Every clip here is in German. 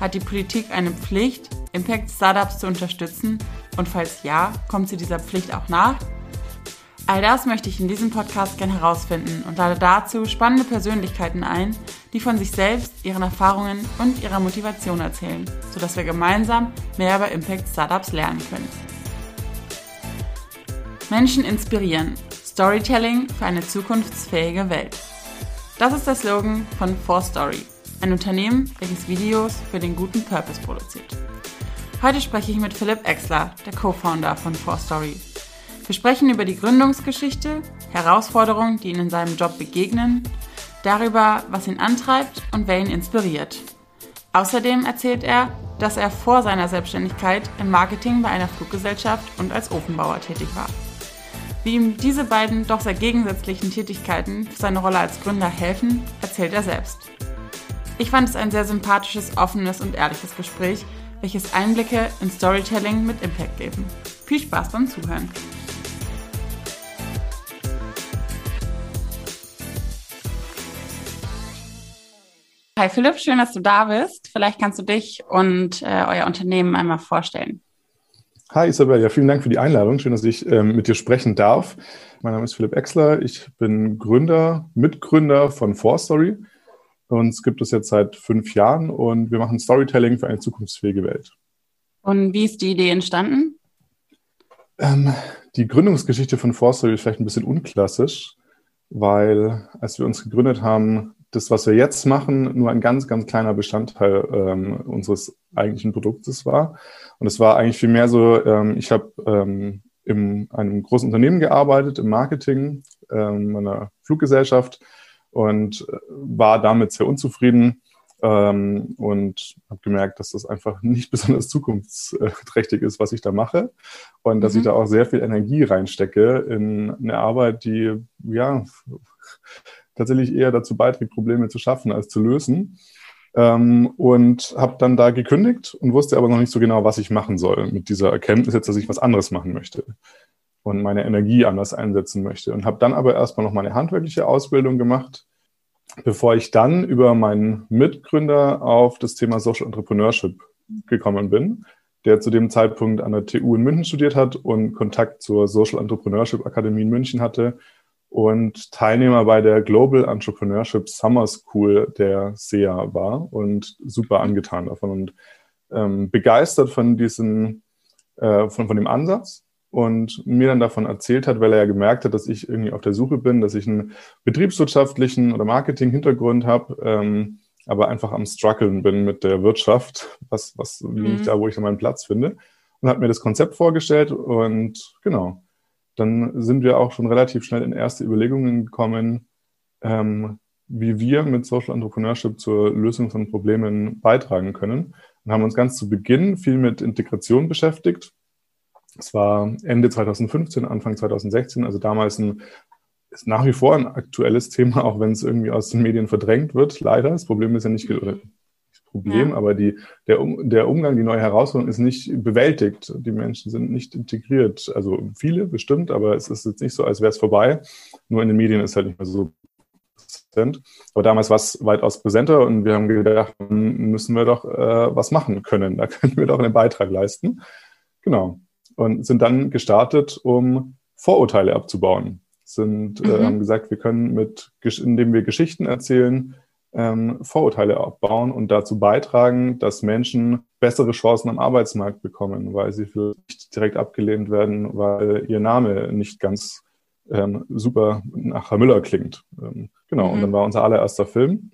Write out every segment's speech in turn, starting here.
Hat die Politik eine Pflicht, Impact-Startups zu unterstützen? Und falls ja, kommt sie dieser Pflicht auch nach? All das möchte ich in diesem Podcast gerne herausfinden und lade dazu spannende Persönlichkeiten ein, die von sich selbst, ihren Erfahrungen und ihrer Motivation erzählen, sodass wir gemeinsam mehr über Impact Startups lernen können. Menschen inspirieren. Storytelling für eine zukunftsfähige Welt. Das ist der Slogan von 4Story, ein Unternehmen, welches Videos für den guten Purpose produziert. Heute spreche ich mit Philipp Exler, der Co-Founder von 4Story. Wir sprechen über die Gründungsgeschichte, Herausforderungen, die ihn in seinem Job begegnen, darüber, was ihn antreibt und wer ihn inspiriert. Außerdem erzählt er, dass er vor seiner Selbstständigkeit im Marketing bei einer Fluggesellschaft und als Ofenbauer tätig war. Wie ihm diese beiden doch sehr gegensätzlichen Tätigkeiten für seine Rolle als Gründer helfen, erzählt er selbst. Ich fand es ein sehr sympathisches, offenes und ehrliches Gespräch, welches Einblicke in Storytelling mit Impact geben. Viel Spaß beim Zuhören. Hi Philipp, schön, dass du da bist. Vielleicht kannst du dich und äh, euer Unternehmen einmal vorstellen. Hi Isabel, ja, vielen Dank für die Einladung. Schön, dass ich ähm, mit dir sprechen darf. Mein Name ist Philipp Exler. Ich bin Gründer, Mitgründer von 4Story. Uns gibt es jetzt seit fünf Jahren und wir machen Storytelling für eine zukunftsfähige Welt. Und wie ist die Idee entstanden? Ähm, die Gründungsgeschichte von 4Story ist vielleicht ein bisschen unklassisch, weil als wir uns gegründet haben, das, was wir jetzt machen, nur ein ganz, ganz kleiner Bestandteil ähm, unseres eigentlichen Produktes war. Und es war eigentlich viel mehr so, ähm, ich habe ähm, in einem großen Unternehmen gearbeitet, im Marketing ähm, einer Fluggesellschaft und äh, war damit sehr unzufrieden ähm, und habe gemerkt, dass das einfach nicht besonders zukunftsträchtig ist, was ich da mache und dass ich mhm. da auch sehr viel Energie reinstecke in eine Arbeit, die ja tatsächlich eher dazu beiträgt, Probleme zu schaffen als zu lösen. Ähm, und habe dann da gekündigt und wusste aber noch nicht so genau, was ich machen soll mit dieser Erkenntnis jetzt, dass ich was anderes machen möchte und meine Energie anders einsetzen möchte. Und habe dann aber erstmal noch meine handwerkliche Ausbildung gemacht, bevor ich dann über meinen Mitgründer auf das Thema Social Entrepreneurship gekommen bin, der zu dem Zeitpunkt an der TU in München studiert hat und Kontakt zur Social Entrepreneurship Akademie in München hatte und Teilnehmer bei der Global Entrepreneurship Summer School der SEA war und super angetan davon und ähm, begeistert von diesem, äh, von, von dem Ansatz und mir dann davon erzählt hat, weil er ja gemerkt hat, dass ich irgendwie auf der Suche bin, dass ich einen betriebswirtschaftlichen oder Marketing-Hintergrund habe, ähm, aber einfach am struggeln bin mit der Wirtschaft, was, was mhm. ich da, wo ich meinen Platz finde. Und hat mir das Konzept vorgestellt und genau, dann sind wir auch schon relativ schnell in erste Überlegungen gekommen, ähm, wie wir mit Social Entrepreneurship zur Lösung von Problemen beitragen können und haben uns ganz zu Beginn viel mit Integration beschäftigt es war Ende 2015, Anfang 2016, also damals ein, ist nach wie vor ein aktuelles Thema, auch wenn es irgendwie aus den Medien verdrängt wird, leider. Das Problem ist ja nicht, oder das Problem, ja. aber die, der, der Umgang, die neue Herausforderung ist nicht bewältigt. Die Menschen sind nicht integriert. Also viele bestimmt, aber es ist jetzt nicht so, als wäre es vorbei. Nur in den Medien ist es halt nicht mehr so präsent. Aber damals war es weitaus präsenter und wir haben gedacht, müssen wir doch äh, was machen können. Da können wir doch einen Beitrag leisten. Genau und sind dann gestartet, um Vorurteile abzubauen. Sind, äh, mhm. äh, haben gesagt, wir können mit, indem wir Geschichten erzählen, ähm, Vorurteile abbauen und dazu beitragen, dass Menschen bessere Chancen am Arbeitsmarkt bekommen, weil sie vielleicht direkt abgelehnt werden, weil ihr Name nicht ganz ähm, super nach Herr Müller klingt. Ähm, genau, mhm. und dann war unser allererster Film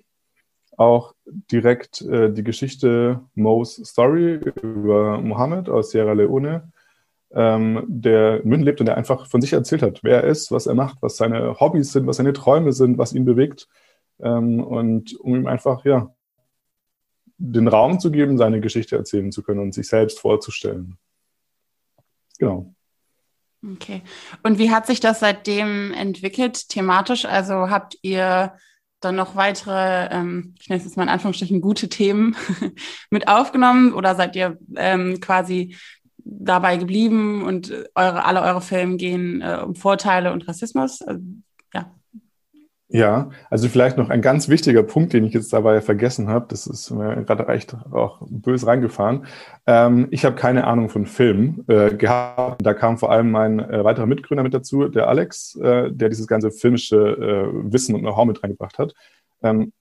auch direkt äh, die Geschichte Mo's Story über Mohammed aus Sierra Leone, ähm, der in München lebt und der einfach von sich erzählt hat, wer er ist, was er macht, was seine Hobbys sind, was seine Träume sind, was ihn bewegt. Ähm, und um ihm einfach, ja, den Raum zu geben, seine Geschichte erzählen zu können und sich selbst vorzustellen. Genau. Okay. Und wie hat sich das seitdem entwickelt, thematisch? Also habt ihr dann noch weitere, ähm, ich nenne es jetzt mal in Anführungsstrichen, gute Themen mit aufgenommen oder seid ihr ähm, quasi dabei geblieben und eure, alle eure Filme gehen äh, um Vorteile und Rassismus? Also, ja. Ja, also vielleicht noch ein ganz wichtiger Punkt, den ich jetzt dabei vergessen habe, das ist mir gerade recht auch böse reingefahren. Ähm, ich habe keine Ahnung von Film äh, gehabt. Da kam vor allem mein äh, weiterer Mitgründer mit dazu, der Alex, äh, der dieses ganze filmische äh, Wissen und Know-how mit reingebracht hat. Ähm,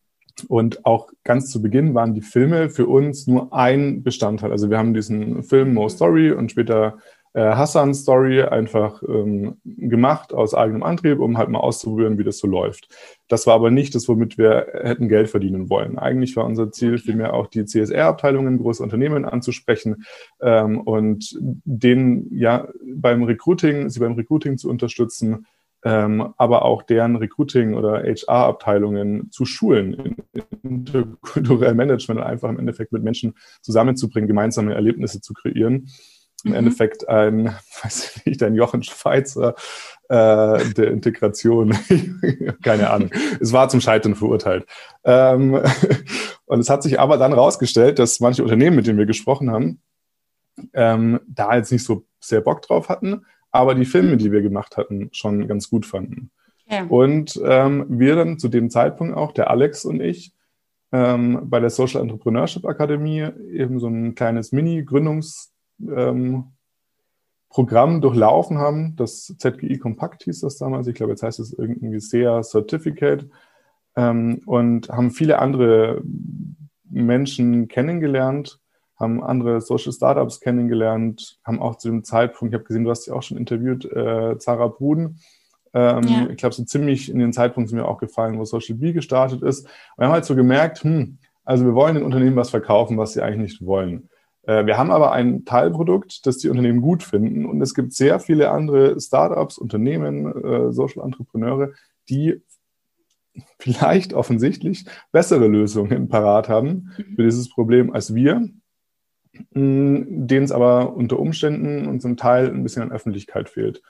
und auch ganz zu Beginn waren die Filme für uns nur ein Bestandteil. Also wir haben diesen Film Mo Story und später äh, Hassan Story einfach ähm, gemacht aus eigenem Antrieb, um halt mal auszuprobieren, wie das so läuft. Das war aber nicht das, womit wir hätten Geld verdienen wollen. Eigentlich war unser Ziel vielmehr auch die CSR-Abteilungen, große Unternehmen anzusprechen ähm, und denen ja beim Recruiting, sie beim Recruiting zu unterstützen, ähm, aber auch deren Recruiting- oder HR-Abteilungen zu schulen, in interkulturell Management einfach im Endeffekt mit Menschen zusammenzubringen, gemeinsame Erlebnisse zu kreieren im mhm. Endeffekt ein, weiß ich nicht, ein Jochen Schweizer äh, der Integration. Keine Ahnung. Es war zum Scheitern verurteilt. Ähm, und es hat sich aber dann rausgestellt, dass manche Unternehmen, mit denen wir gesprochen haben, ähm, da jetzt nicht so sehr Bock drauf hatten, aber die Filme, die wir gemacht hatten, schon ganz gut fanden. Ja. Und ähm, wir dann zu dem Zeitpunkt auch, der Alex und ich, ähm, bei der Social Entrepreneurship Akademie eben so ein kleines Mini-Gründungs- ähm, durchlaufen haben. Das ZGI Kompakt hieß das damals. Ich glaube, jetzt heißt es irgendwie SEA Certificate. Ähm, und haben viele andere Menschen kennengelernt, haben andere Social Startups kennengelernt, haben auch zu dem Zeitpunkt, ich habe gesehen, du hast sie auch schon interviewt, äh, Zara Bruden. Ähm, ja. Ich glaube, so ziemlich in den Zeitpunkt sind mir auch gefallen, wo Social B gestartet ist. Und wir haben halt so gemerkt, hm, also wir wollen den Unternehmen was verkaufen, was sie eigentlich nicht wollen. Äh, wir haben aber ein Teilprodukt, das die Unternehmen gut finden. Und es gibt sehr viele andere Startups, Unternehmen, äh, Social Entrepreneure, die vielleicht offensichtlich bessere Lösungen parat haben für dieses Problem als wir, denen es aber unter Umständen und zum Teil ein bisschen an Öffentlichkeit fehlt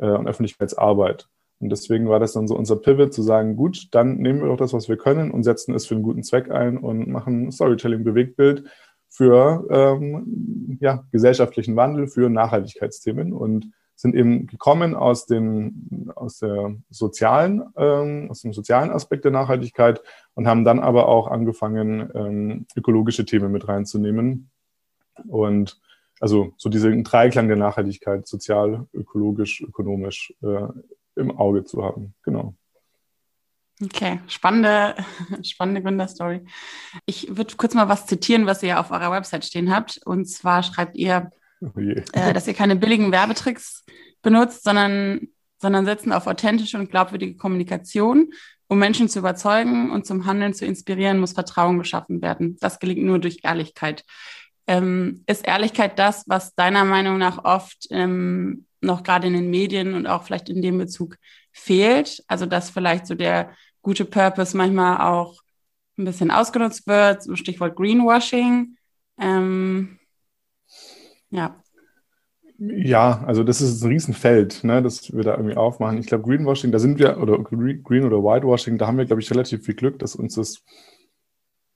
äh, Öffentlichkeitsarbeit. Und deswegen war das dann so unser Pivot zu sagen, gut, dann nehmen wir doch das, was wir können und setzen es für einen guten Zweck ein und machen Storytelling, Bewegtbild für ähm, ja, gesellschaftlichen Wandel, für Nachhaltigkeitsthemen und sind eben gekommen aus dem, aus der sozialen, ähm, aus dem sozialen Aspekt der Nachhaltigkeit und haben dann aber auch angefangen, ähm, ökologische Themen mit reinzunehmen. Und also so diesen Dreiklang der Nachhaltigkeit, sozial, ökologisch, ökonomisch äh, im Auge zu haben. Genau. Okay, spannende, spannende Gründerstory. Ich würde kurz mal was zitieren, was ihr auf eurer Website stehen habt. Und zwar schreibt ihr, oh äh, dass ihr keine billigen Werbetricks benutzt, sondern, sondern setzen auf authentische und glaubwürdige Kommunikation. Um Menschen zu überzeugen und zum Handeln zu inspirieren, muss Vertrauen geschaffen werden. Das gelingt nur durch Ehrlichkeit. Ähm, ist Ehrlichkeit das, was deiner Meinung nach oft ähm, noch gerade in den Medien und auch vielleicht in dem Bezug fehlt? Also dass vielleicht so der gute Purpose manchmal auch ein bisschen ausgenutzt wird, so Stichwort Greenwashing. Ähm, ja. Ja, also das ist ein Riesenfeld, ne, das wir da irgendwie aufmachen. Ich glaube, Greenwashing, da sind wir, oder Green oder Whitewashing, da haben wir, glaube ich, relativ viel Glück, dass uns das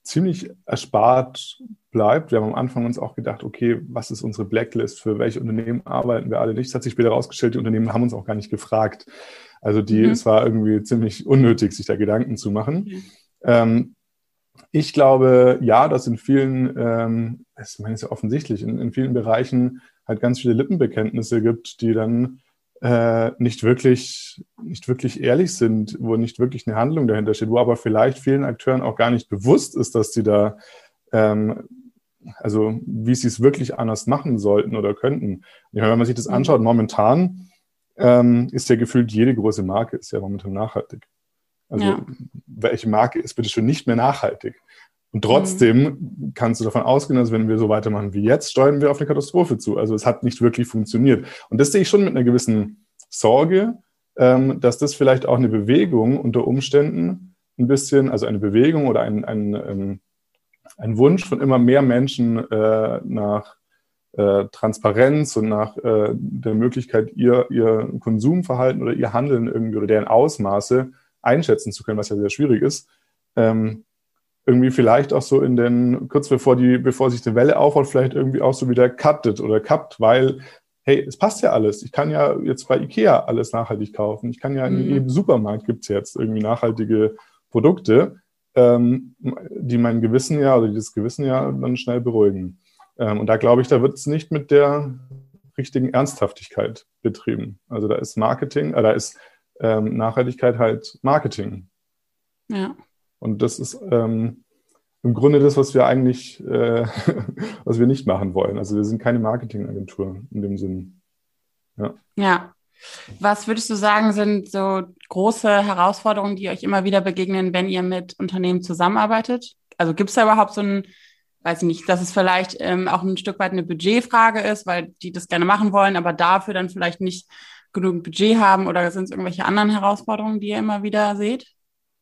ziemlich erspart bleibt. Wir haben am Anfang uns auch gedacht, okay, was ist unsere Blacklist, für welche Unternehmen arbeiten wir alle nicht? Das hat sich später herausgestellt, die Unternehmen haben uns auch gar nicht gefragt. Also die, mhm. es war irgendwie ziemlich unnötig, sich da Gedanken zu machen. Mhm. Ähm, ich glaube, ja, dass in vielen, ähm, das meine ich ja offensichtlich, in, in, vielen Bereichen halt ganz viele Lippenbekenntnisse gibt, die dann äh, nicht wirklich, nicht wirklich ehrlich sind, wo nicht wirklich eine Handlung dahinter steht, wo aber vielleicht vielen Akteuren auch gar nicht bewusst ist, dass sie da, ähm, also wie sie es wirklich anders machen sollten oder könnten. Ja, wenn man sich das mhm. anschaut, momentan ähm, ist ja gefühlt jede große Marke ist ja momentan nachhaltig. Also ja. welche Marke ist bitte schon nicht mehr nachhaltig? Und trotzdem mhm. kannst du davon ausgehen, dass wenn wir so weitermachen wie jetzt, steuern wir auf eine Katastrophe zu. Also es hat nicht wirklich funktioniert. Und das sehe ich schon mit einer gewissen Sorge, ähm, dass das vielleicht auch eine Bewegung unter Umständen ein bisschen, also eine Bewegung oder ein, ein, ähm, ein Wunsch von immer mehr Menschen äh, nach äh, Transparenz und nach äh, der Möglichkeit, ihr, ihr Konsumverhalten oder ihr Handeln irgendwie oder deren Ausmaße einschätzen zu können, was ja sehr schwierig ist. Ähm, irgendwie vielleicht auch so in den, kurz bevor die, bevor sich die Welle aufhaut, vielleicht irgendwie auch so wieder cuttet oder kappt, weil, hey, es passt ja alles. Ich kann ja jetzt bei IKEA alles nachhaltig kaufen. Ich kann ja in mhm. jedem Supermarkt gibt's jetzt irgendwie nachhaltige Produkte, ähm, die mein Gewissen ja oder die das Gewissen ja dann schnell beruhigen. Ähm, und da glaube ich, da wird es nicht mit der richtigen Ernsthaftigkeit betrieben. Also da ist Marketing, äh, da ist ähm, Nachhaltigkeit halt Marketing. Ja. Und das ist ähm, im Grunde das, was wir eigentlich, äh, was wir nicht machen wollen. Also wir sind keine Marketingagentur in dem Sinn. Ja. ja. Was würdest du sagen, sind so große Herausforderungen, die euch immer wieder begegnen, wenn ihr mit Unternehmen zusammenarbeitet? Also gibt es da überhaupt so ein, weiß ich nicht, dass es vielleicht ähm, auch ein Stück weit eine Budgetfrage ist, weil die das gerne machen wollen, aber dafür dann vielleicht nicht genug Budget haben oder sind es irgendwelche anderen Herausforderungen, die ihr immer wieder seht?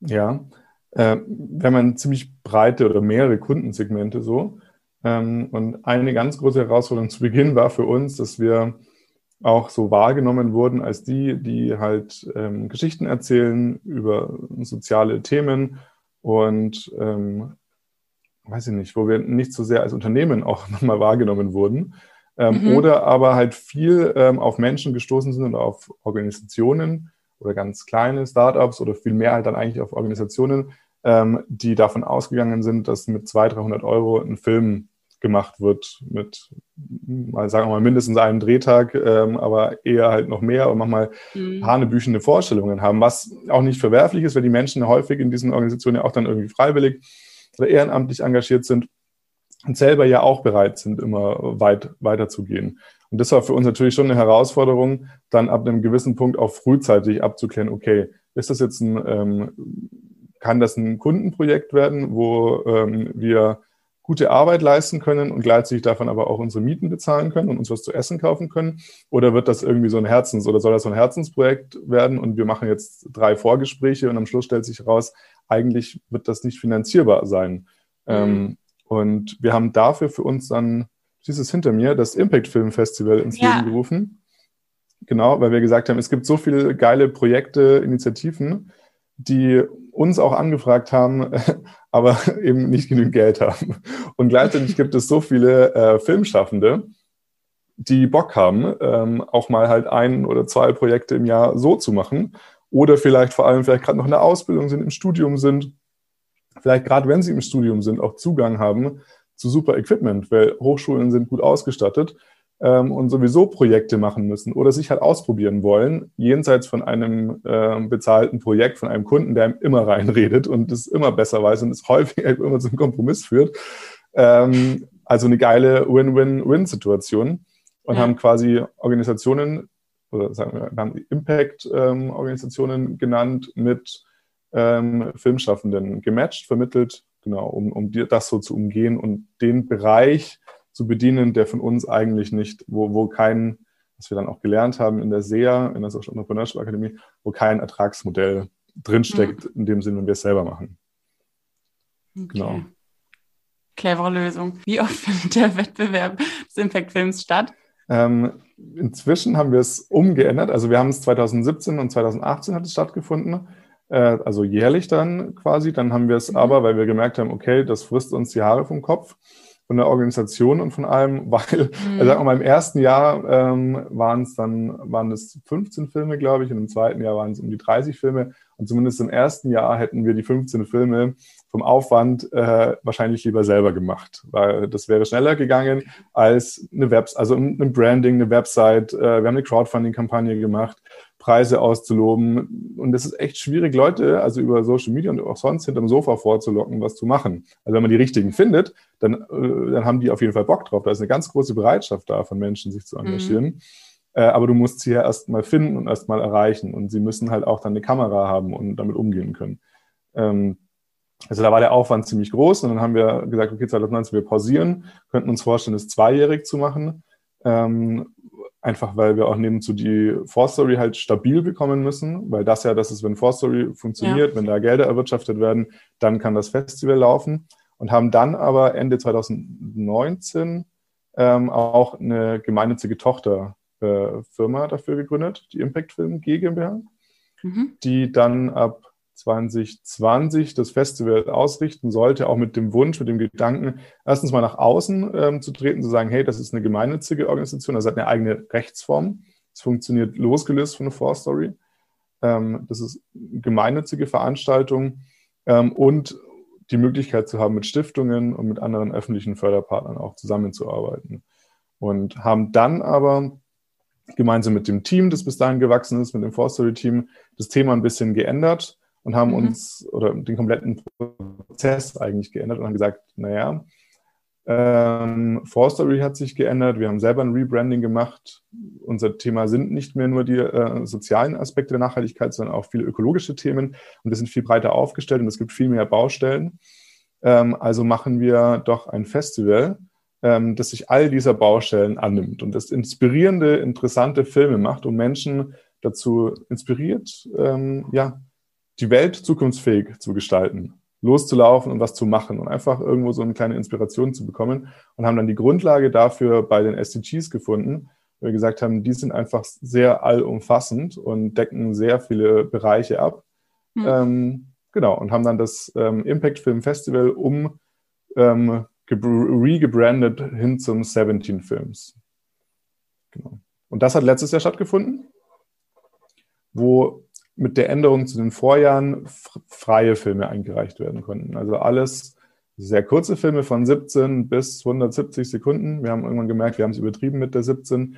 Ja, äh, wir haben eine ziemlich breite oder mehrere Kundensegmente so. Ähm, und eine ganz große Herausforderung zu Beginn war für uns, dass wir auch so wahrgenommen wurden als die, die halt ähm, Geschichten erzählen über soziale Themen und ähm, weiß ich nicht, wo wir nicht so sehr als Unternehmen auch nochmal wahrgenommen wurden. Ähm, mhm. Oder aber halt viel ähm, auf Menschen gestoßen sind und auf Organisationen oder ganz kleine Startups oder viel mehr halt dann eigentlich auf Organisationen, ähm, die davon ausgegangen sind, dass mit 200, 300 Euro ein Film gemacht wird mit, mal sagen wir mal, mindestens einem Drehtag, ähm, aber eher halt noch mehr und manchmal mhm. hanebüchende Vorstellungen haben, was auch nicht verwerflich ist, weil die Menschen häufig in diesen Organisationen ja auch dann irgendwie freiwillig oder ehrenamtlich engagiert sind und selber ja auch bereit sind, immer weit weiterzugehen. Und das war für uns natürlich schon eine Herausforderung, dann ab einem gewissen Punkt auch frühzeitig abzuklären, okay, ist das jetzt ein ähm, kann das ein Kundenprojekt werden, wo ähm, wir gute Arbeit leisten können und gleichzeitig davon aber auch unsere Mieten bezahlen können und uns was zu essen kaufen können? Oder wird das irgendwie so ein Herzens- oder soll das so ein Herzensprojekt werden und wir machen jetzt drei Vorgespräche und am Schluss stellt sich heraus, eigentlich wird das nicht finanzierbar sein. Mhm. Ähm, und wir haben dafür für uns dann, dieses hinter mir, das Impact Film Festival ins ja. Leben gerufen. Genau, weil wir gesagt haben, es gibt so viele geile Projekte, Initiativen, die uns auch angefragt haben, aber eben nicht genügend Geld haben. Und gleichzeitig gibt es so viele äh, Filmschaffende, die Bock haben, ähm, auch mal halt ein oder zwei Projekte im Jahr so zu machen. Oder vielleicht vor allem vielleicht gerade noch in der Ausbildung sind, im Studium sind, vielleicht gerade wenn sie im Studium sind, auch Zugang haben zu super Equipment, weil Hochschulen sind gut ausgestattet ähm, und sowieso Projekte machen müssen oder sich halt ausprobieren wollen, jenseits von einem äh, bezahlten Projekt von einem Kunden, der ihm immer reinredet und es immer besser weiß und es häufig immer zum Kompromiss führt. Ähm, also eine geile Win-Win-Win-Situation und ja. haben quasi Organisationen oder sagen wir, wir haben Impact-Organisationen ähm, genannt mit ähm, Filmschaffenden gematcht, vermittelt, genau, um, um das so zu umgehen und den Bereich zu bedienen, der von uns eigentlich nicht, wo, wo kein, was wir dann auch gelernt haben in der SEA, in der Social Entrepreneurship Akademie, wo kein Ertragsmodell drinsteckt, mhm. in dem Sinne, wenn wir es selber machen. Okay. Genau. Clevere Lösung. Wie oft findet der Wettbewerb des Impact Films statt? Ähm, inzwischen haben wir es umgeändert. Also wir haben es 2017 und 2018 hat es stattgefunden. Äh, also jährlich dann quasi. Dann haben wir es mhm. aber, weil wir gemerkt haben, okay, das frisst uns die Haare vom Kopf von der Organisation und von allem, weil, mhm. also sagen mal, im ersten Jahr ähm, waren es dann, waren es 15 Filme, glaube ich, und im zweiten Jahr waren es um die 30 Filme. Und zumindest im ersten Jahr hätten wir die 15 Filme vom Aufwand äh, wahrscheinlich lieber selber gemacht, weil das wäre schneller gegangen als eine Website, also ein Branding, eine Website. Äh, wir haben eine Crowdfunding-Kampagne gemacht Preise auszuloben. Und es ist echt schwierig, Leute, also über Social Media und auch sonst hinterm Sofa vorzulocken, was zu machen. Also wenn man die richtigen findet, dann, äh, dann haben die auf jeden Fall Bock drauf. Da ist eine ganz große Bereitschaft da, von Menschen sich zu engagieren. Mhm. Äh, aber du musst sie ja erst mal finden und erst mal erreichen. Und sie müssen halt auch dann eine Kamera haben und damit umgehen können. Ähm, also da war der Aufwand ziemlich groß und dann haben wir gesagt, okay, 2019 wir pausieren, könnten uns vorstellen, es zweijährig zu machen. Ähm, Einfach weil wir auch nebenzu die Forstory halt stabil bekommen müssen, weil das ja das ist, wenn Forstory funktioniert, ja. wenn da Gelder erwirtschaftet werden, dann kann das Festival laufen. und haben dann aber Ende 2019 ähm, auch eine gemeinnützige Tochterfirma äh, dafür gegründet, die Impact Film GmbH, mhm. die dann ab 2020 das Festival ausrichten sollte, auch mit dem Wunsch, mit dem Gedanken, erstens mal nach außen ähm, zu treten, zu sagen, hey, das ist eine gemeinnützige Organisation, das hat eine eigene Rechtsform. Es funktioniert losgelöst von der Four Story. Ähm, das ist eine gemeinnützige Veranstaltung ähm, und die Möglichkeit zu haben, mit Stiftungen und mit anderen öffentlichen Förderpartnern auch zusammenzuarbeiten. Und haben dann aber gemeinsam mit dem Team, das bis dahin gewachsen ist, mit dem Four Story Team, das Thema ein bisschen geändert und haben mhm. uns oder den kompletten Prozess eigentlich geändert und haben gesagt, naja, ähm, Forstory hat sich geändert, wir haben selber ein Rebranding gemacht. Unser Thema sind nicht mehr nur die äh, sozialen Aspekte der Nachhaltigkeit, sondern auch viele ökologische Themen und wir sind viel breiter aufgestellt und es gibt viel mehr Baustellen. Ähm, also machen wir doch ein Festival, ähm, das sich all dieser Baustellen annimmt und das inspirierende, interessante Filme macht, um Menschen dazu inspiriert, ähm, ja, die Welt zukunftsfähig zu gestalten, loszulaufen und was zu machen und einfach irgendwo so eine kleine Inspiration zu bekommen und haben dann die Grundlage dafür bei den SDGs gefunden, weil wir gesagt haben, die sind einfach sehr allumfassend und decken sehr viele Bereiche ab. Mhm. Ähm, genau, und haben dann das ähm, Impact Film Festival um ähm, regebrandet hin zum 17 Films. Genau. Und das hat letztes Jahr stattgefunden, wo mit der Änderung zu den Vorjahren freie Filme eingereicht werden konnten. Also alles sehr kurze Filme von 17 bis 170 Sekunden. Wir haben irgendwann gemerkt, wir haben es übertrieben mit der 17.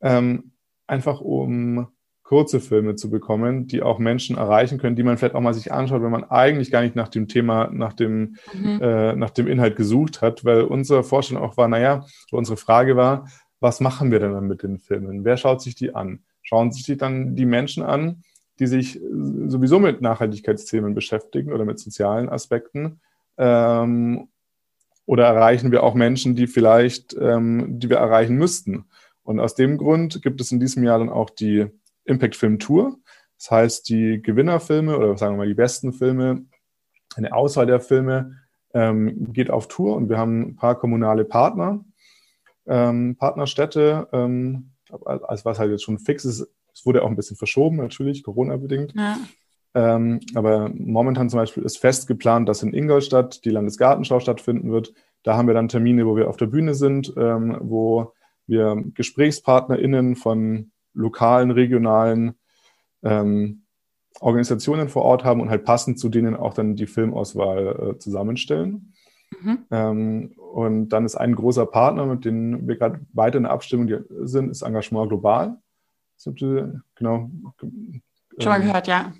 Ähm, einfach um kurze Filme zu bekommen, die auch Menschen erreichen können, die man vielleicht auch mal sich anschaut, wenn man eigentlich gar nicht nach dem Thema, nach dem, mhm. äh, nach dem Inhalt gesucht hat, weil unsere Vorstellung auch war, naja, unsere Frage war, was machen wir denn dann mit den Filmen? Wer schaut sich die an? Schauen sich dann die Menschen an, die sich sowieso mit Nachhaltigkeitsthemen beschäftigen oder mit sozialen Aspekten? Ähm, oder erreichen wir auch Menschen, die vielleicht, ähm, die wir erreichen müssten? Und aus dem Grund gibt es in diesem Jahr dann auch die Impact Film Tour. Das heißt, die Gewinnerfilme oder sagen wir mal die besten Filme, eine Auswahl der Filme ähm, geht auf Tour und wir haben ein paar kommunale Partner, ähm, Partnerstädte, ähm, als was halt jetzt schon fix ist, es wurde auch ein bisschen verschoben, natürlich, Corona-bedingt. Ja. Ähm, aber momentan zum Beispiel ist fest geplant, dass in Ingolstadt die Landesgartenschau stattfinden wird. Da haben wir dann Termine, wo wir auf der Bühne sind, ähm, wo wir GesprächspartnerInnen von lokalen, regionalen ähm, Organisationen vor Ort haben und halt passend zu denen auch dann die Filmauswahl äh, zusammenstellen. Mhm. Ähm, und dann ist ein großer Partner, mit dem wir gerade weiter in der Abstimmung sind, ist Engagement Global genau. Schon mal ähm, gehört, ja.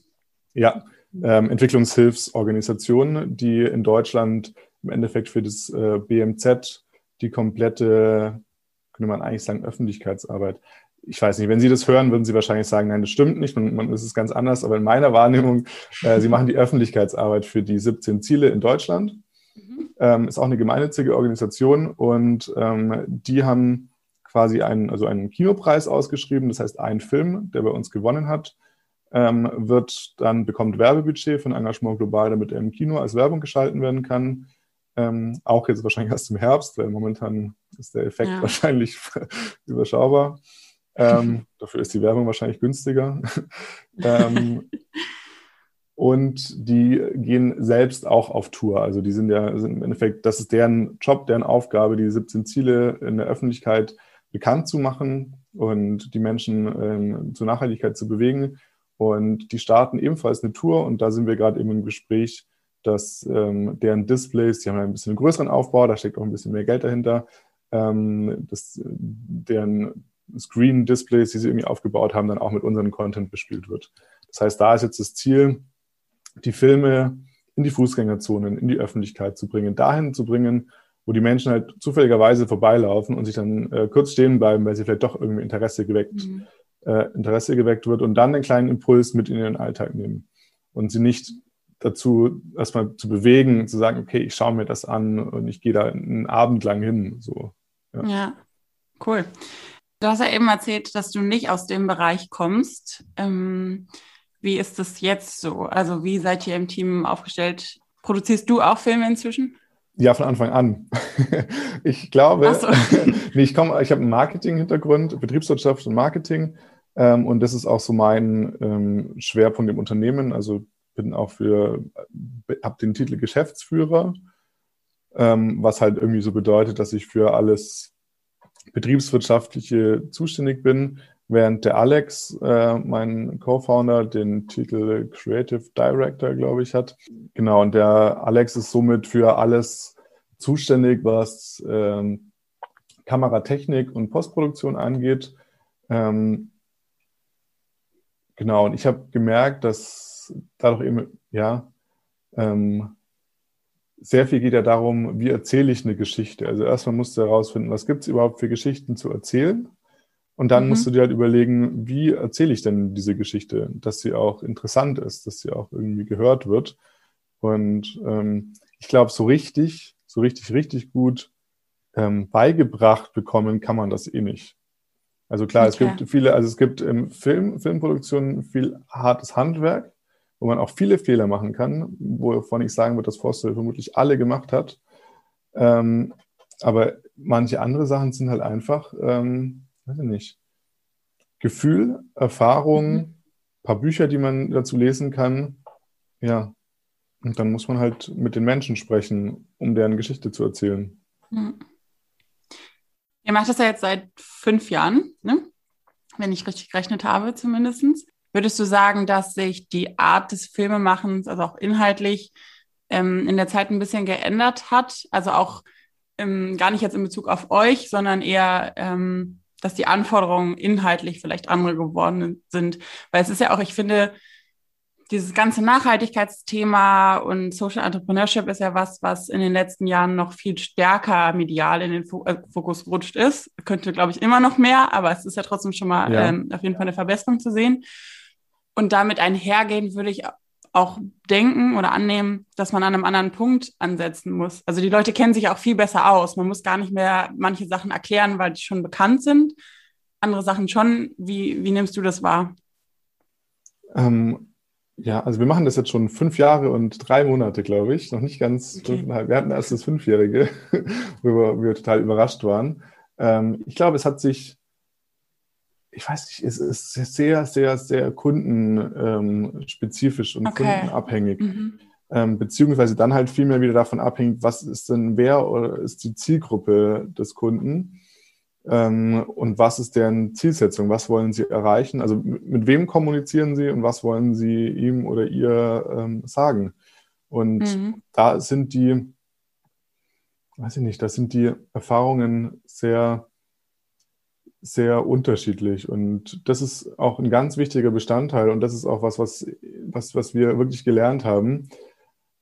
Ja, ähm, Entwicklungshilfsorganisation, die in Deutschland im Endeffekt für das äh, BMZ die komplette, könnte man eigentlich sagen, Öffentlichkeitsarbeit. Ich weiß nicht, wenn Sie das hören, würden Sie wahrscheinlich sagen, nein, das stimmt nicht, man, man ist es ganz anders. Aber in meiner Wahrnehmung, äh, Sie machen die Öffentlichkeitsarbeit für die 17 Ziele in Deutschland. Ähm, ist auch eine gemeinnützige Organisation und ähm, die haben quasi einen, also einen Kinopreis ausgeschrieben. Das heißt, ein Film, der bei uns gewonnen hat, ähm, wird dann bekommt Werbebudget von Engagement Global, damit er im Kino als Werbung geschalten werden kann. Ähm, auch jetzt wahrscheinlich erst im Herbst, weil momentan ist der Effekt ja. wahrscheinlich überschaubar. Ähm, dafür ist die Werbung wahrscheinlich günstiger. ähm, und die gehen selbst auch auf Tour. Also die sind ja sind im Endeffekt, das ist deren Job, deren Aufgabe, die 17 Ziele in der Öffentlichkeit bekannt zu machen und die Menschen ähm, zur Nachhaltigkeit zu bewegen. Und die starten ebenfalls eine Tour und da sind wir gerade eben im Gespräch, dass ähm, deren Displays, die haben ein bisschen einen größeren Aufbau, da steckt auch ein bisschen mehr Geld dahinter, ähm, dass deren Screen-Displays, die sie irgendwie aufgebaut haben, dann auch mit unserem Content bespielt wird. Das heißt, da ist jetzt das Ziel, die Filme in die Fußgängerzonen, in die Öffentlichkeit zu bringen, dahin zu bringen, wo die Menschen halt zufälligerweise vorbeilaufen und sich dann äh, kurz stehen bleiben, weil sie vielleicht doch irgendwie Interesse geweckt, mhm. äh, Interesse geweckt wird und dann einen kleinen Impuls mit in ihren Alltag nehmen und sie nicht dazu erstmal zu bewegen, zu sagen, okay, ich schaue mir das an und ich gehe da einen Abend lang hin. So. Ja. ja, cool. Du hast ja eben erzählt, dass du nicht aus dem Bereich kommst. Ähm, wie ist das jetzt so? Also wie seid ihr im Team aufgestellt? Produzierst du auch Filme inzwischen? Ja, von Anfang an. ich glaube, so. nee, ich komme, ich habe einen Marketing-Hintergrund, Betriebswirtschaft und Marketing. Ähm, und das ist auch so mein ähm, Schwerpunkt im Unternehmen. Also bin auch für, habe den Titel Geschäftsführer, ähm, was halt irgendwie so bedeutet, dass ich für alles Betriebswirtschaftliche zuständig bin, während der Alex, äh, mein Co-Founder, den Titel Creative Director, glaube ich, hat. Genau, und der Alex ist somit für alles zuständig, was ähm, Kameratechnik und Postproduktion angeht. Ähm, genau, und ich habe gemerkt, dass dadurch eben, ja, ähm, sehr viel geht ja darum, wie erzähle ich eine Geschichte. Also erstmal musst du herausfinden, was gibt es überhaupt für Geschichten zu erzählen. Und dann mhm. musst du dir halt überlegen, wie erzähle ich denn diese Geschichte, dass sie auch interessant ist, dass sie auch irgendwie gehört wird. Und ähm, ich glaube, so richtig, so richtig, richtig gut ähm, beigebracht bekommen kann man das eh nicht. Also klar, okay. es gibt viele, also es gibt im Film, Filmproduktionen viel hartes Handwerk, wo man auch viele Fehler machen kann, wovon ich sagen würde, dass Forster vermutlich alle gemacht hat. Ähm, aber manche andere Sachen sind halt einfach, ähm, weiß ich nicht, Gefühl, Erfahrung, mhm. paar Bücher, die man dazu lesen kann. Ja, und dann muss man halt mit den Menschen sprechen, um deren Geschichte zu erzählen. Mhm. Ihr macht das ja jetzt seit fünf Jahren, ne? wenn ich richtig gerechnet habe zumindest. Würdest du sagen, dass sich die Art des Filmemachens, also auch inhaltlich, ähm, in der Zeit ein bisschen geändert hat? Also auch ähm, gar nicht jetzt in Bezug auf euch, sondern eher, ähm, dass die Anforderungen inhaltlich vielleicht andere geworden sind. Weil es ist ja auch, ich finde, dieses ganze Nachhaltigkeitsthema und Social Entrepreneurship ist ja was, was in den letzten Jahren noch viel stärker medial in den äh, Fokus gerutscht ist. Könnte, glaube ich, immer noch mehr, aber es ist ja trotzdem schon mal ja. ähm, auf jeden Fall eine Verbesserung zu sehen. Und damit einhergehen würde ich auch denken oder annehmen, dass man an einem anderen Punkt ansetzen muss. Also die Leute kennen sich auch viel besser aus. Man muss gar nicht mehr manche Sachen erklären, weil die schon bekannt sind. Andere Sachen schon. Wie, wie nimmst du das wahr? Ähm, ja, also wir machen das jetzt schon fünf Jahre und drei Monate, glaube ich. Noch nicht ganz okay. fünfeinhalb. Wir hatten erst das Fünfjährige, worüber wir total überrascht waren. Ähm, ich glaube, es hat sich ich weiß nicht, es ist sehr, sehr, sehr kundenspezifisch ähm, und okay. kundenabhängig. Mhm. Ähm, beziehungsweise dann halt viel mehr wieder davon abhängig, was ist denn, wer oder ist die Zielgruppe des Kunden ähm, und was ist deren Zielsetzung, was wollen sie erreichen, also mit, mit wem kommunizieren sie und was wollen sie ihm oder ihr ähm, sagen. Und mhm. da sind die, weiß ich nicht, da sind die Erfahrungen sehr sehr unterschiedlich. Und das ist auch ein ganz wichtiger Bestandteil. Und das ist auch was, was, was, was wir wirklich gelernt haben.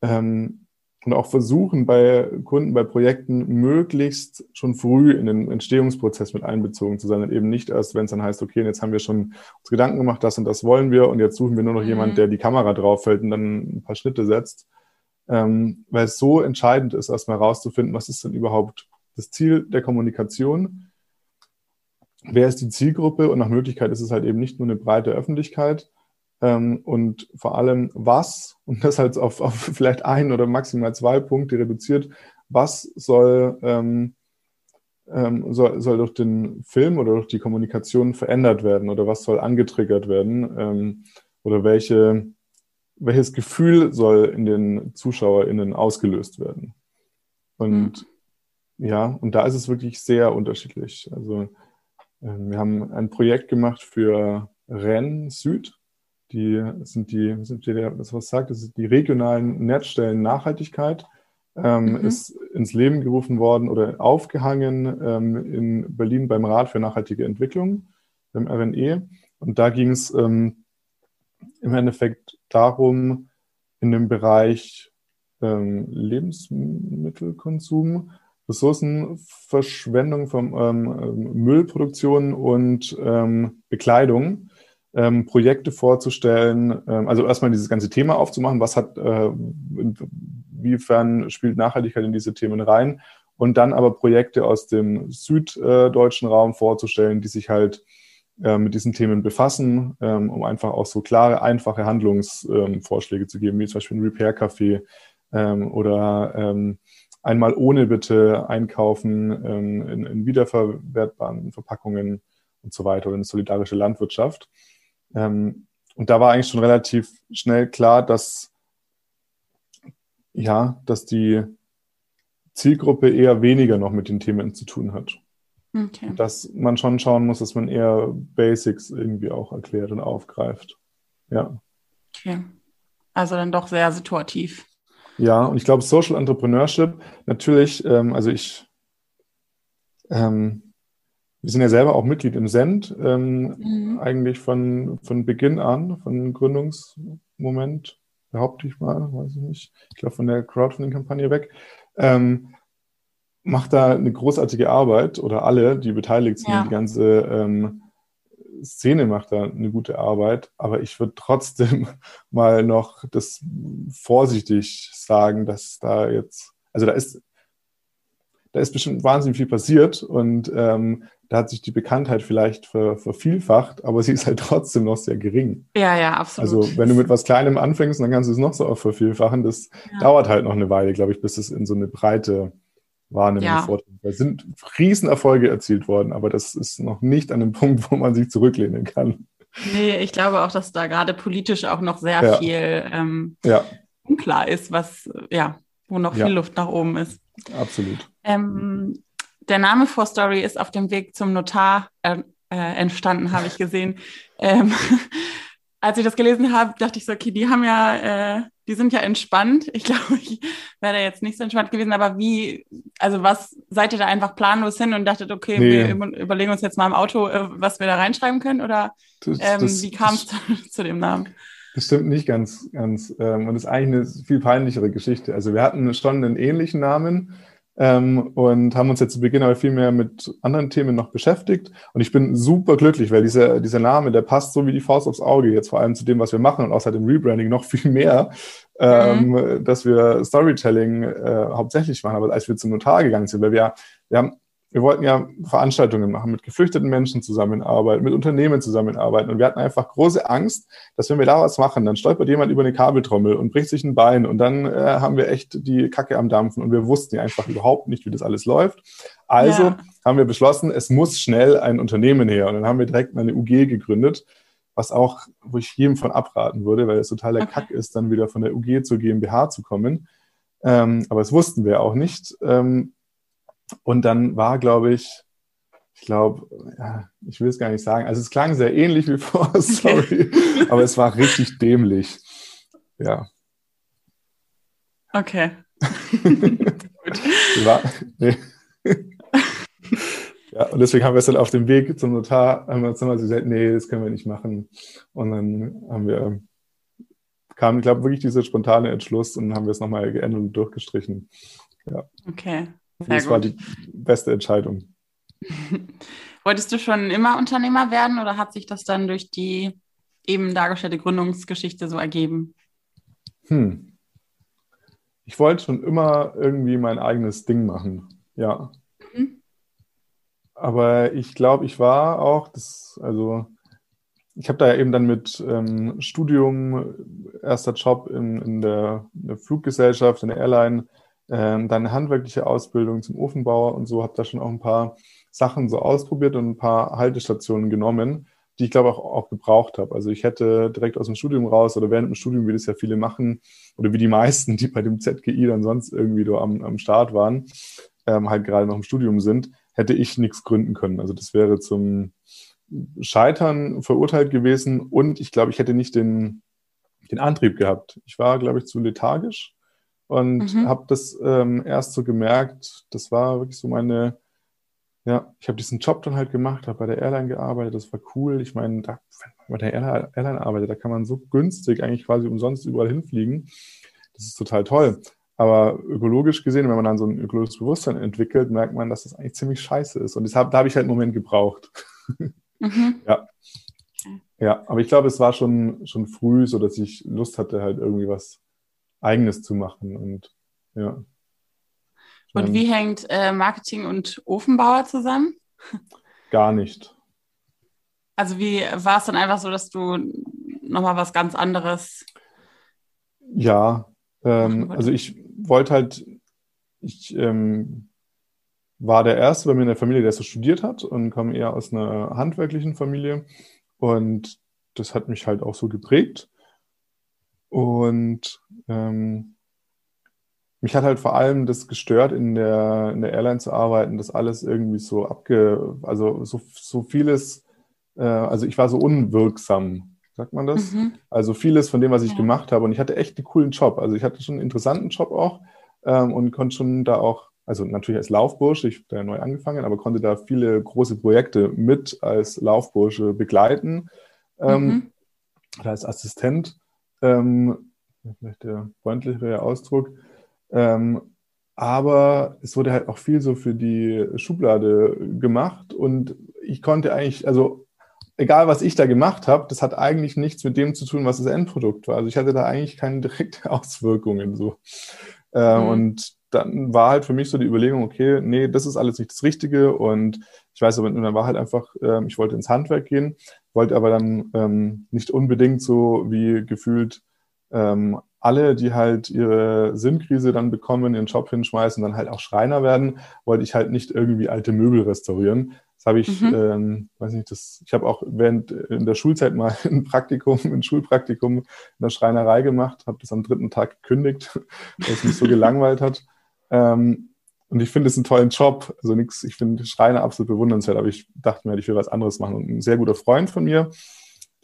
Ähm, und auch versuchen, bei Kunden, bei Projekten möglichst schon früh in den Entstehungsprozess mit einbezogen zu sein und eben nicht erst, wenn es dann heißt, okay, jetzt haben wir schon uns Gedanken gemacht, das und das wollen wir und jetzt suchen wir nur noch mhm. jemand, der die Kamera draufhält und dann ein paar Schnitte setzt. Ähm, weil es so entscheidend ist, erstmal herauszufinden, was ist denn überhaupt das Ziel der Kommunikation wer ist die Zielgruppe und nach Möglichkeit ist es halt eben nicht nur eine breite Öffentlichkeit ähm, und vor allem was, und das halt auf, auf vielleicht ein oder maximal zwei Punkte reduziert, was soll, ähm, ähm, soll, soll durch den Film oder durch die Kommunikation verändert werden oder was soll angetriggert werden ähm, oder welche, welches Gefühl soll in den ZuschauerInnen ausgelöst werden. Und mhm. ja, und da ist es wirklich sehr unterschiedlich. Also wir haben ein Projekt gemacht für Rennes Süd. Die sind die, sind die das was sagt, das sind die regionalen Netzstellen Nachhaltigkeit. Ähm, mhm. ist ins Leben gerufen worden oder aufgehangen ähm, in Berlin beim Rat für nachhaltige Entwicklung, beim RNE. Und da ging es ähm, im Endeffekt darum, in dem Bereich ähm, Lebensmittelkonsum Ressourcenverschwendung von ähm, Müllproduktion und ähm, Bekleidung ähm, Projekte vorzustellen, ähm, also erstmal dieses ganze Thema aufzumachen, was hat, äh, inwiefern spielt Nachhaltigkeit in diese Themen rein und dann aber Projekte aus dem süddeutschen Raum vorzustellen, die sich halt äh, mit diesen Themen befassen, ähm, um einfach auch so klare, einfache Handlungsvorschläge zu geben, wie zum Beispiel ein Repair-Café ähm, oder einmal ohne bitte einkaufen ähm, in, in, wiederverwertbaren Verpackungen und so weiter oder eine solidarische Landwirtschaft. Ähm, und da war eigentlich schon relativ schnell klar, dass ja, dass die Zielgruppe eher weniger noch mit den Themen zu tun hat. Okay. Dass man schon schauen muss, dass man eher Basics irgendwie auch erklärt und aufgreift. Ja. Okay. Also dann doch sehr situativ. Ja, und ich glaube, Social Entrepreneurship, natürlich, ähm, also ich, ähm, wir sind ja selber auch Mitglied im SEND, ähm, mhm. eigentlich von, von Beginn an, von Gründungsmoment, behaupte ich mal, weiß ich nicht, ich glaube von der Crowdfunding-Kampagne weg. Ähm, macht da eine großartige Arbeit oder alle, die beteiligt sind, ja. die ganze ähm, Szene macht da eine gute Arbeit, aber ich würde trotzdem mal noch das vorsichtig sagen, dass da jetzt, also da ist, da ist bestimmt wahnsinnig viel passiert und ähm, da hat sich die Bekanntheit vielleicht ver, vervielfacht, aber sie ist halt trotzdem noch sehr gering. Ja, ja, absolut. Also wenn du mit was Kleinem anfängst, dann kannst du es noch so oft vervielfachen. Das ja. dauert halt noch eine Weile, glaube ich, bis es in so eine breite Wahrnehmung ja. Da sind Riesenerfolge erzielt worden, aber das ist noch nicht an dem Punkt, wo man sich zurücklehnen kann. Nee, ich glaube auch, dass da gerade politisch auch noch sehr ja. viel ähm, ja. unklar ist, was, ja, wo noch viel Luft nach oben ist. Absolut. Ähm, der Name For Story ist auf dem Weg zum Notar äh, äh, entstanden, habe ich gesehen. Ähm, als ich das gelesen habe, dachte ich so, okay, die haben ja, äh, die sind ja entspannt. Ich glaube, ich wäre da jetzt nicht so entspannt gewesen, aber wie, also was, seid ihr da einfach planlos hin und dachtet, okay, nee. wir überlegen uns jetzt mal im Auto, äh, was wir da reinschreiben können? Oder das, ähm, das, wie kam es zu dem Namen? Das stimmt nicht ganz, ganz. Ähm, und das ist eigentlich eine viel peinlichere Geschichte. Also wir hatten schon einen ähnlichen Namen, ähm, und haben uns jetzt zu Beginn aber viel mehr mit anderen Themen noch beschäftigt. Und ich bin super glücklich, weil dieser, dieser Name, der passt so wie die Faust aufs Auge jetzt vor allem zu dem, was wir machen und außer dem Rebranding noch viel mehr, mhm. ähm, dass wir Storytelling äh, hauptsächlich machen. Aber als wir zum Notar gegangen sind, weil wir, wir haben wir wollten ja Veranstaltungen machen, mit geflüchteten Menschen zusammenarbeiten, mit Unternehmen zusammenarbeiten. Und wir hatten einfach große Angst, dass wenn wir da was machen, dann stolpert jemand über eine Kabeltrommel und bricht sich ein Bein und dann äh, haben wir echt die Kacke am Dampfen und wir wussten ja einfach überhaupt nicht, wie das alles läuft. Also ja. haben wir beschlossen, es muss schnell ein Unternehmen her. Und dann haben wir direkt eine UG gegründet, was auch, wo ich jedem von abraten würde, weil es total der okay. Kack ist, dann wieder von der UG zur GmbH zu kommen. Ähm, aber das wussten wir auch nicht. Ähm, und dann war, glaube ich, ich glaube, ja, ich will es gar nicht sagen. Also es klang sehr ähnlich wie vor, sorry, aber es war richtig dämlich. Ja. Okay. war, nee. ja, und deswegen haben wir es dann auf dem Weg zum Notar, haben wir uns nochmal gesagt, nee, das können wir nicht machen. Und dann haben wir, kam, ich glaube, wirklich dieser spontane Entschluss und haben wir es nochmal geändert und durchgestrichen. Ja. Okay. Das war die beste Entscheidung. Wolltest du schon immer Unternehmer werden oder hat sich das dann durch die eben dargestellte Gründungsgeschichte so ergeben? Hm. Ich wollte schon immer irgendwie mein eigenes Ding machen, ja. Mhm. Aber ich glaube, ich war auch, das, also ich habe da ja eben dann mit ähm, Studium, erster Job in, in, der, in, der, Fluggesellschaft, in der Airline, ähm, dann eine handwerkliche Ausbildung zum Ofenbauer und so, habe da schon auch ein paar Sachen so ausprobiert und ein paar Haltestationen genommen, die ich glaube auch, auch gebraucht habe. Also ich hätte direkt aus dem Studium raus oder während dem Studium, wie das ja viele machen, oder wie die meisten, die bei dem ZGI dann sonst irgendwie so am, am Start waren, ähm, halt gerade noch im Studium sind, hätte ich nichts gründen können. Also das wäre zum Scheitern verurteilt gewesen und ich glaube, ich hätte nicht den, den Antrieb gehabt. Ich war, glaube ich, zu lethargisch und mhm. habe das ähm, erst so gemerkt, das war wirklich so meine, ja, ich habe diesen Job dann halt gemacht, habe bei der Airline gearbeitet, das war cool. Ich meine, da, wenn man bei der Airline, Airline arbeitet, da kann man so günstig eigentlich quasi umsonst überall hinfliegen. Das ist total toll. Aber ökologisch gesehen, wenn man dann so ein ökologisches Bewusstsein entwickelt, merkt man, dass das eigentlich ziemlich scheiße ist. Und deshalb, da habe ich halt einen Moment gebraucht. Mhm. ja. Ja, aber ich glaube, es war schon, schon früh, so dass ich Lust hatte, halt irgendwie was Eigenes zu machen. Und ja. Und wie hängt äh, Marketing und Ofenbauer zusammen? Gar nicht. Also wie war es dann einfach so, dass du nochmal was ganz anderes? Ja, ähm, also ich wollte halt ich ähm, war der Erste bei mir in der Familie, der so studiert hat und komme eher aus einer handwerklichen Familie. Und das hat mich halt auch so geprägt. Und ähm, mich hat halt vor allem das gestört, in der, in der Airline zu arbeiten, dass alles irgendwie so abge, also so, so vieles, äh, also ich war so unwirksam, sagt man das? Mhm. Also vieles von dem, was ich ja. gemacht habe. Und ich hatte echt einen coolen Job. Also ich hatte schon einen interessanten Job auch ähm, und konnte schon da auch, also natürlich als Laufbursche, ich habe da ja neu angefangen, aber konnte da viele große Projekte mit als Laufbursche begleiten ähm, mhm. oder als Assistent. Ähm, vielleicht der freundlichere Ausdruck. Ähm, aber es wurde halt auch viel so für die Schublade gemacht und ich konnte eigentlich, also egal was ich da gemacht habe, das hat eigentlich nichts mit dem zu tun, was das Endprodukt war. Also ich hatte da eigentlich keine direkte Auswirkungen so. Äh, mhm. Und dann war halt für mich so die Überlegung, okay, nee, das ist alles nicht das Richtige. Und ich weiß aber, und dann war halt einfach, äh, ich wollte ins Handwerk gehen, wollte aber dann ähm, nicht unbedingt so wie gefühlt ähm, alle, die halt ihre Sinnkrise dann bekommen, ihren Job hinschmeißen, dann halt auch Schreiner werden, wollte ich halt nicht irgendwie alte Möbel restaurieren. Das habe ich, mhm. ähm, weiß nicht, das, ich habe auch während in der Schulzeit mal ein Praktikum, ein Schulpraktikum in der Schreinerei gemacht, habe das am dritten Tag gekündigt, weil es mich so gelangweilt hat. Ähm, und ich finde es einen tollen Job. Also nichts, ich finde Schreiner absolut bewundernswert, aber ich dachte mir, ich will was anderes machen. Und ein sehr guter Freund von mir,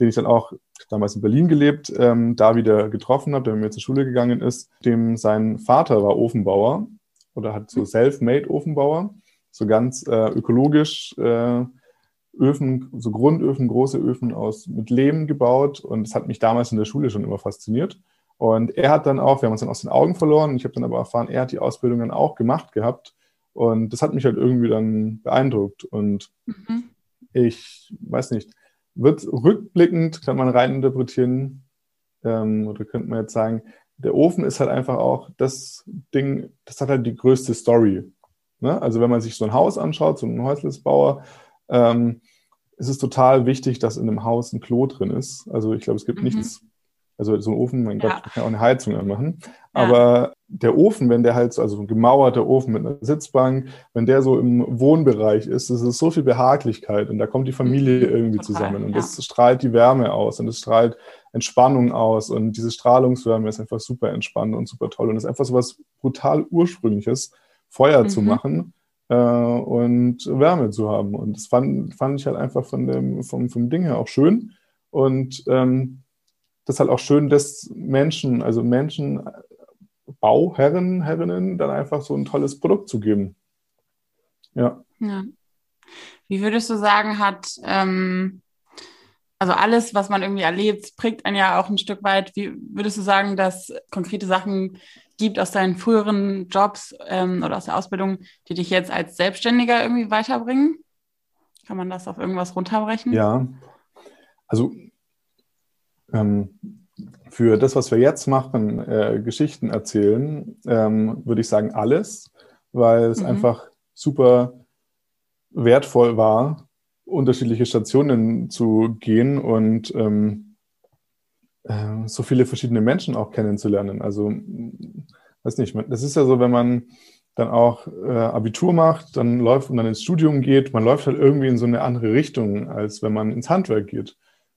den ich dann auch damals in Berlin gelebt, ähm, da wieder getroffen habe, der mit mir zur Schule gegangen ist. Dem sein Vater war Ofenbauer oder hat so self-made Ofenbauer, so ganz äh, ökologisch äh, Öfen, so Grundöfen, große Öfen aus mit Lehm gebaut und das hat mich damals in der Schule schon immer fasziniert. Und er hat dann auch, wir haben uns dann aus den Augen verloren, ich habe dann aber erfahren, er hat die Ausbildung dann auch gemacht gehabt und das hat mich halt irgendwie dann beeindruckt und mhm. ich weiß nicht, wird rückblickend, kann man reininterpretieren, ähm, oder könnte man jetzt sagen, der Ofen ist halt einfach auch das Ding, das hat halt die größte Story. Ne? Also wenn man sich so ein Haus anschaut, so ein Häuslisbauer, ähm, ist es total wichtig, dass in einem Haus ein Klo drin ist. Also ich glaube, es gibt mhm. nichts also so ein Ofen, mein Gott, ja. kann auch eine Heizung anmachen. Ja. Aber der Ofen, wenn der halt so, also ein gemauerter Ofen mit einer Sitzbank, wenn der so im Wohnbereich ist, das ist so viel Behaglichkeit und da kommt die Familie mhm. irgendwie Total, zusammen und ja. das strahlt die Wärme aus und es strahlt Entspannung aus und diese Strahlungswärme ist einfach super entspannend und super toll und es ist einfach so was brutal ursprüngliches, Feuer mhm. zu machen äh, und Wärme zu haben und das fand, fand ich halt einfach von dem, vom, vom Ding her auch schön und ähm, das ist halt auch schön, dass Menschen, also Menschen, Bauherren, Herrinnen, dann einfach so ein tolles Produkt zu geben. Ja. ja. Wie würdest du sagen, hat, ähm, also alles, was man irgendwie erlebt, prägt einen ja auch ein Stück weit. Wie würdest du sagen, dass konkrete Sachen gibt aus deinen früheren Jobs ähm, oder aus der Ausbildung, die dich jetzt als Selbstständiger irgendwie weiterbringen? Kann man das auf irgendwas runterbrechen? Ja, also ähm, für das, was wir jetzt machen, äh, Geschichten erzählen, ähm, würde ich sagen alles, weil es mhm. einfach super wertvoll war, unterschiedliche Stationen zu gehen und ähm, äh, so viele verschiedene Menschen auch kennenzulernen. Also, weiß nicht, das ist ja so, wenn man dann auch äh, Abitur macht, dann läuft und dann ins Studium geht, man läuft halt irgendwie in so eine andere Richtung, als wenn man ins Handwerk geht.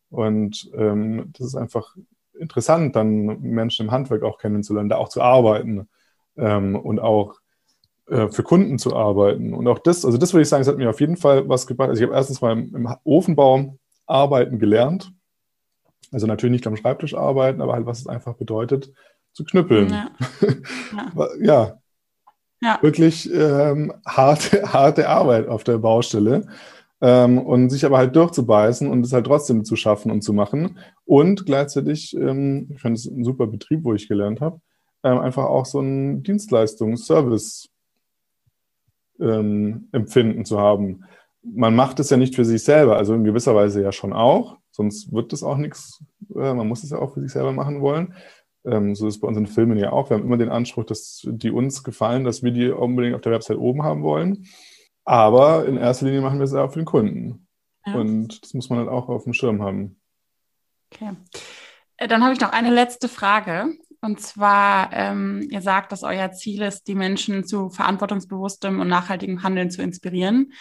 Und ähm, das ist einfach interessant, dann Menschen im Handwerk auch kennenzulernen, da auch zu arbeiten ähm, und auch äh, für Kunden zu arbeiten. Und auch das, also das würde ich sagen, es hat mir auf jeden Fall was gebracht. Also ich habe erstens mal im, im Ofenbau arbeiten gelernt. Also natürlich nicht am Schreibtisch arbeiten, aber halt, was es einfach bedeutet, zu knüppeln. Ja. ja. ja. ja. Wirklich ähm, harte, harte Arbeit auf der Baustelle ähm, und sich aber halt durchzubeißen und es halt trotzdem zu schaffen und zu machen. Und gleichzeitig, ähm, ich finde es ein super Betrieb, wo ich gelernt habe, ähm, einfach auch so ein Dienstleistungs-, Service ähm, Empfinden zu haben. Man macht es ja nicht für sich selber, also in gewisser Weise ja schon auch, sonst wird das auch nichts, äh, man muss es ja auch für sich selber machen wollen. Ähm, so ist es bei unseren Filmen ja auch. Wir haben immer den Anspruch, dass die uns gefallen, dass wir die unbedingt auf der Website oben haben wollen. Aber in erster Linie machen wir es auch für den Kunden. Ja. Und das muss man halt auch auf dem Schirm haben. Okay. Äh, dann habe ich noch eine letzte Frage. Und zwar, ähm, ihr sagt, dass euer Ziel ist, die Menschen zu verantwortungsbewusstem und nachhaltigem Handeln zu inspirieren.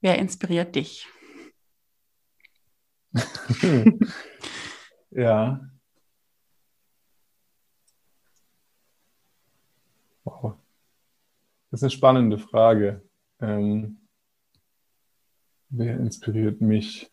Wer inspiriert dich? ja. Wow. Das ist eine spannende Frage. Ähm, wer inspiriert mich?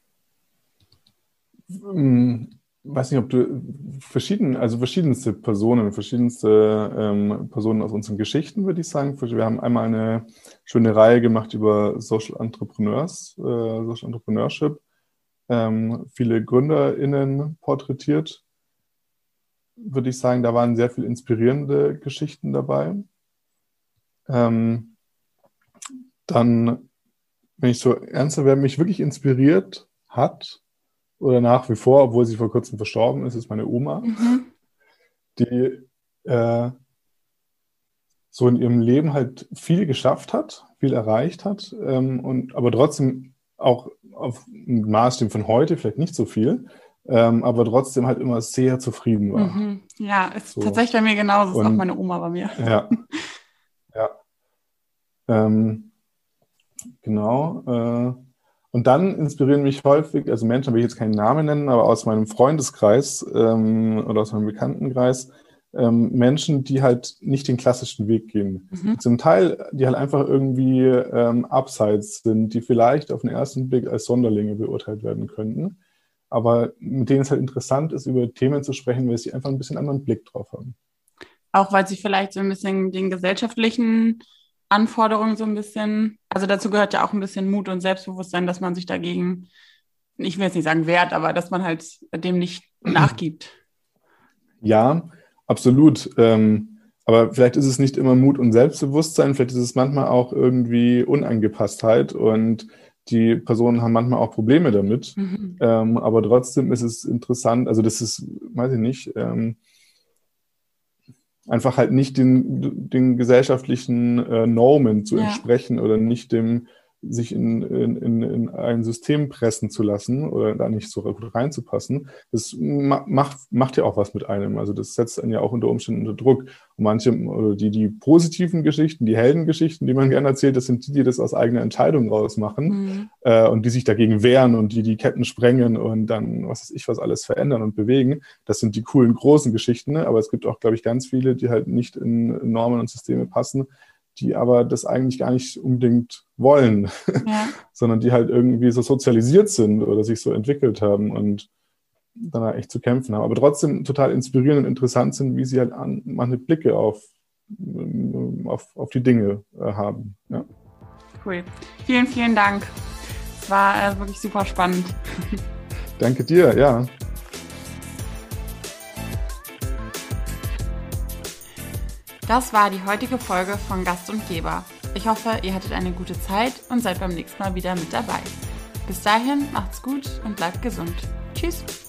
Hm, weiß nicht, ob du verschieden, also verschiedenste Personen, verschiedenste ähm, Personen aus unseren Geschichten, würde ich sagen. Wir haben einmal eine schöne Reihe gemacht über Social Entrepreneurs, äh, Social Entrepreneurship, ähm, viele GründerInnen porträtiert. Würde ich sagen, da waren sehr viele inspirierende Geschichten dabei. Ähm, dann, wenn ich so ernster werde, mich wirklich inspiriert hat, oder nach wie vor, obwohl sie vor kurzem verstorben ist, ist meine Oma, mhm. die äh, so in ihrem Leben halt viel geschafft hat, viel erreicht hat, ähm, und aber trotzdem auch auf einem Maßstab von heute vielleicht nicht so viel, ähm, aber trotzdem halt immer sehr zufrieden war. Mhm. Ja, ist so. tatsächlich bei mir genauso, ist und, auch meine Oma bei mir. Ja. ja. Ähm, genau. Äh, und dann inspirieren mich häufig, also Menschen, will ich jetzt keinen Namen nennen, aber aus meinem Freundeskreis ähm, oder aus meinem Bekanntenkreis, ähm, Menschen, die halt nicht den klassischen Weg gehen. Mhm. Zum Teil, die halt einfach irgendwie ähm, abseits sind, die vielleicht auf den ersten Blick als Sonderlinge beurteilt werden könnten. Aber mit denen es halt interessant ist, über Themen zu sprechen, weil sie einfach ein bisschen anderen Blick drauf haben. Auch weil sie vielleicht so ein bisschen den gesellschaftlichen Anforderungen so ein bisschen, also dazu gehört ja auch ein bisschen Mut und Selbstbewusstsein, dass man sich dagegen, ich will jetzt nicht sagen wehrt, aber dass man halt dem nicht nachgibt. Ja, absolut. Ähm, aber vielleicht ist es nicht immer Mut und Selbstbewusstsein, vielleicht ist es manchmal auch irgendwie Unangepasstheit und die Personen haben manchmal auch Probleme damit. Mhm. Ähm, aber trotzdem ist es interessant, also das ist, weiß ich nicht, ähm, einfach halt nicht den, den gesellschaftlichen äh, Normen zu ja. entsprechen oder nicht dem sich in, in, in ein System pressen zu lassen oder da nicht so gut reinzupassen, das macht, macht ja auch was mit einem. Also das setzt einen ja auch unter Umständen unter Druck. Und manche, die, die positiven Geschichten, die Heldengeschichten, die man gerne erzählt, das sind die, die das aus eigener Entscheidung rausmachen mhm. äh, und die sich dagegen wehren und die die Ketten sprengen und dann, was weiß ich, was alles verändern und bewegen. Das sind die coolen, großen Geschichten. Ne? Aber es gibt auch, glaube ich, ganz viele, die halt nicht in Normen und Systeme passen, die aber das eigentlich gar nicht unbedingt wollen, ja. sondern die halt irgendwie so sozialisiert sind oder sich so entwickelt haben und dann halt echt zu kämpfen haben. Aber trotzdem total inspirierend und interessant sind, wie sie halt an, manche Blicke auf, auf, auf die Dinge äh, haben. Ja. Cool. Vielen, vielen Dank. Es war äh, wirklich super spannend. Danke dir, ja. Das war die heutige Folge von Gast und Geber. Ich hoffe, ihr hattet eine gute Zeit und seid beim nächsten Mal wieder mit dabei. Bis dahin, macht's gut und bleibt gesund. Tschüss.